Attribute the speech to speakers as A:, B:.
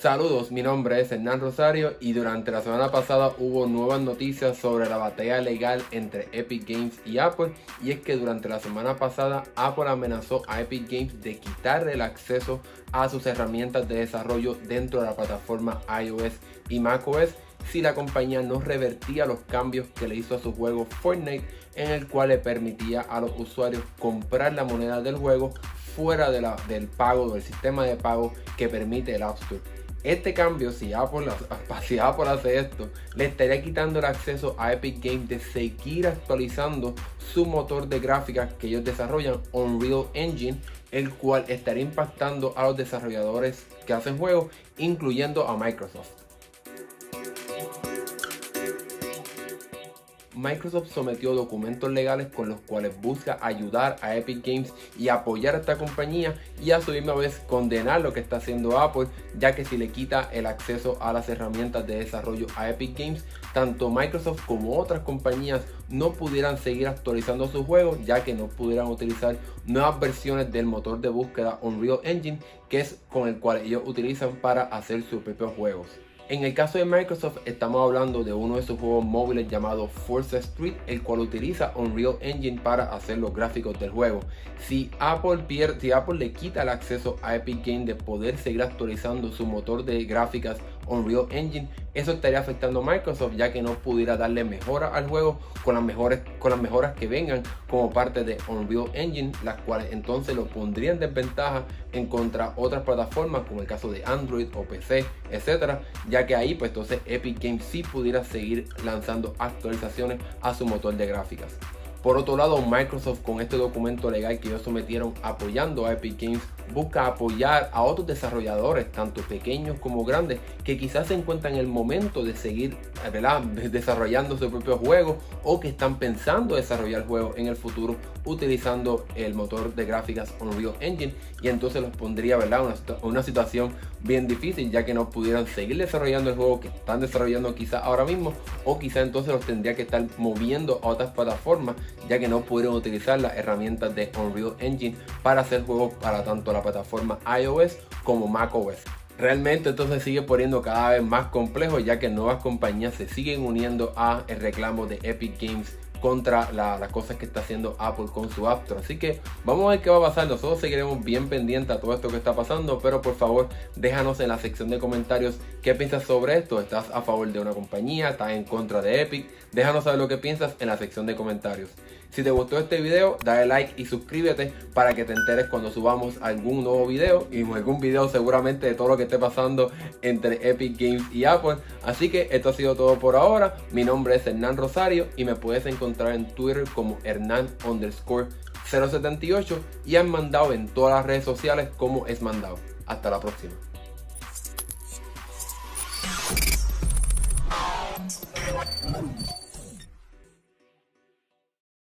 A: Saludos, mi nombre es Hernán Rosario y durante la semana pasada hubo nuevas noticias sobre la batalla legal entre Epic Games y Apple y es que durante la semana pasada Apple amenazó a Epic Games de quitarle el acceso a sus herramientas de desarrollo dentro de la plataforma iOS y macOS si la compañía no revertía los cambios que le hizo a su juego Fortnite en el cual le permitía a los usuarios comprar la moneda del juego fuera del pago del sistema de pago que permite el App Store. Este cambio, si Apple, si Apple hace esto, le estaría quitando el acceso a Epic Games de seguir actualizando su motor de gráficas que ellos desarrollan, Unreal Engine, el cual estaría impactando a los desarrolladores que hacen juegos, incluyendo a Microsoft. Microsoft sometió documentos legales con los cuales busca ayudar a Epic Games y apoyar a esta compañía y a su misma vez condenar lo que está haciendo Apple, ya que si le quita el acceso a las herramientas de desarrollo a Epic Games, tanto Microsoft como otras compañías no pudieran seguir actualizando sus juegos, ya que no pudieran utilizar nuevas versiones del motor de búsqueda Unreal Engine, que es con el cual ellos utilizan para hacer sus propios juegos. En el caso de Microsoft estamos hablando de uno de sus juegos móviles llamado Forza Street, el cual utiliza Unreal Engine para hacer los gráficos del juego. Si Apple, pierde, si Apple le quita el acceso a Epic Games de poder seguir actualizando su motor de gráficas Unreal Engine, eso estaría afectando a Microsoft ya que no pudiera darle mejora al juego con las, mejores, con las mejoras que vengan como parte de Unreal Engine, las cuales entonces lo pondrían en desventaja en contra otras plataformas como el caso de Android o PC, etcétera, ya que ahí pues entonces Epic Games sí pudiera seguir lanzando actualizaciones a su motor de gráficas. Por otro lado, Microsoft con este documento legal que ellos sometieron apoyando a Epic Games busca apoyar a otros desarrolladores, tanto pequeños como grandes, que quizás se encuentran en el momento de seguir desarrollando su propio juego o que están pensando desarrollar juegos en el futuro utilizando el motor de gráficas Unreal Engine y entonces los pondría ¿verdad? Una, una situación bien difícil ya que no pudieran seguir desarrollando el juego que están desarrollando quizás ahora mismo o quizás entonces los tendría que estar moviendo a otras plataformas ya que no pudieron utilizar las herramientas de Unreal Engine para hacer juegos para tanto la plataforma iOS como macOS. Realmente entonces sigue poniendo cada vez más complejo ya que nuevas compañías se siguen uniendo a el reclamo de Epic Games contra las cosas que está haciendo Apple con su App Store. Así que vamos a ver qué va a pasar. Nosotros seguiremos bien pendientes a todo esto que está pasando, pero por favor déjanos en la sección de comentarios qué piensas sobre esto. ¿Estás a favor de una compañía? ¿Estás en contra de Epic? Déjanos saber lo que piensas en la sección de comentarios. Si te gustó este video, dale like y suscríbete para que te enteres cuando subamos algún nuevo video y algún video seguramente de todo lo que esté pasando entre Epic Games y Apple. Así que esto ha sido todo por ahora. Mi nombre es Hernán Rosario y me puedes encontrar en Twitter como Hernán underscore 078 y han mandado en todas las redes sociales como es mandado. Hasta la próxima.